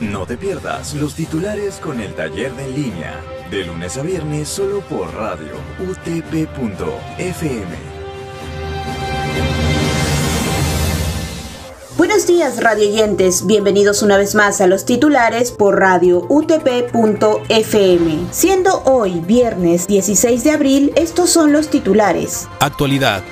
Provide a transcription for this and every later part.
No te pierdas los titulares con el taller de en línea, de lunes a viernes solo por radio utp.fm. Buenos días radioyentes, bienvenidos una vez más a los titulares por radio utp.fm. Siendo hoy viernes 16 de abril, estos son los titulares. Actualidad.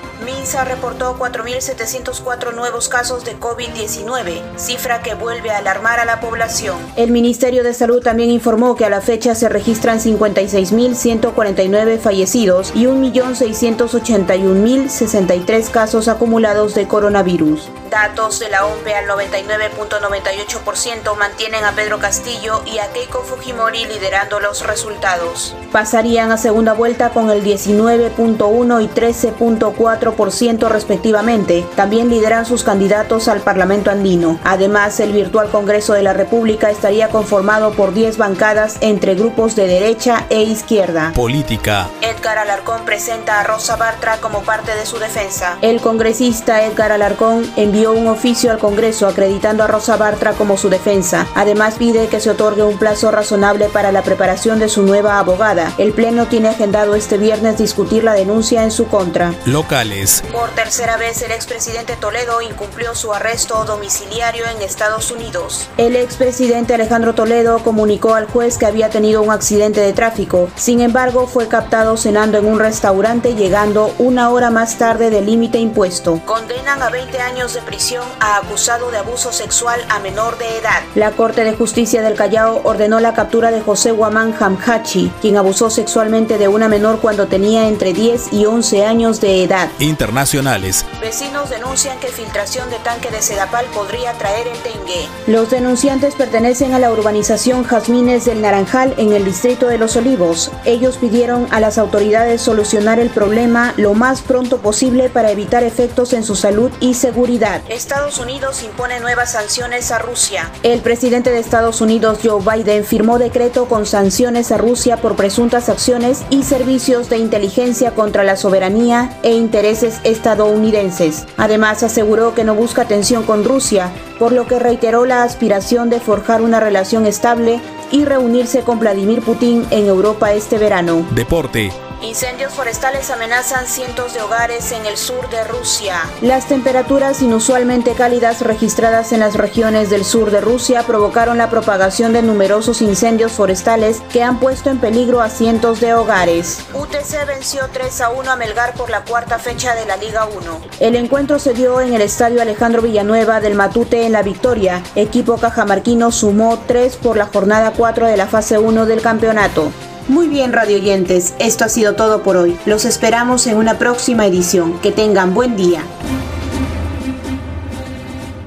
MINSA reportó 4.704 nuevos casos de COVID-19, cifra que vuelve a alarmar a la población. El Ministerio de Salud también informó que a la fecha se registran 56.149 fallecidos y 1.681.063 casos acumulados de coronavirus. Datos de la OMPE al 99.98% mantienen a Pedro Castillo y a Keiko Fujimori liderando los resultados. Pasarían a segunda vuelta con el 19.1 y 13.4% respectivamente. También lideran sus candidatos al Parlamento andino. Además, el virtual Congreso de la República estaría conformado por 10 bancadas entre grupos de derecha e izquierda. Política. Edgar Alarcón presenta a Rosa Bartra como parte de su defensa. El congresista Edgar Alarcón envió un oficio al Congreso acreditando a Rosa Bartra como su defensa. Además pide que se otorgue un plazo razonable para la preparación de su nueva abogada. El Pleno tiene agendado este viernes discutir la denuncia en su contra. Locales. Por tercera vez el expresidente Toledo incumplió su arresto domiciliario en Estados Unidos. El expresidente Alejandro Toledo comunicó al juez que había tenido un accidente de tráfico. Sin embargo, fue captado cenando en un restaurante llegando una hora más tarde del límite impuesto. Condenan a 20 años de prisión a acusado de abuso sexual a menor de edad. La Corte de Justicia del Callao ordenó la captura de José Guamán Hamhachi, quien abusó sexualmente de una menor cuando tenía entre 10 y 11 años de edad. Internacionales. Vecinos denuncian que filtración de tanque de Sedapal podría traer el dengue. Los denunciantes pertenecen a la urbanización Jazmines del Naranjal en el distrito de Los Olivos. Ellos pidieron a las autoridades solucionar el problema lo más pronto posible para evitar efectos en su salud y seguridad. Estados Unidos impone nuevas sanciones a Rusia. El presidente de Estados Unidos, Joe Biden, firmó decreto con sanciones a Rusia por presuntas acciones y servicios de inteligencia contra la soberanía e intereses estadounidenses. Además, aseguró que no busca tensión con Rusia, por lo que reiteró la aspiración de forjar una relación estable y reunirse con Vladimir Putin en Europa este verano. Deporte. Incendios forestales amenazan cientos de hogares en el sur de Rusia. Las temperaturas inusualmente cálidas registradas en las regiones del sur de Rusia provocaron la propagación de numerosos incendios forestales que han puesto en peligro a cientos de hogares. UTC venció 3 a 1 a Melgar por la cuarta fecha de la Liga 1. El encuentro se dio en el estadio Alejandro Villanueva del Matute en La Victoria. Equipo cajamarquino sumó 3 por la jornada 4 de la fase 1 del campeonato. Muy bien, radioyentes, esto ha sido todo por hoy. Los esperamos en una próxima edición. Que tengan buen día.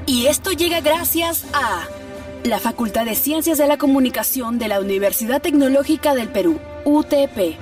Y esto llega gracias a la Facultad de Ciencias de la Comunicación de la Universidad Tecnológica del Perú, UTP.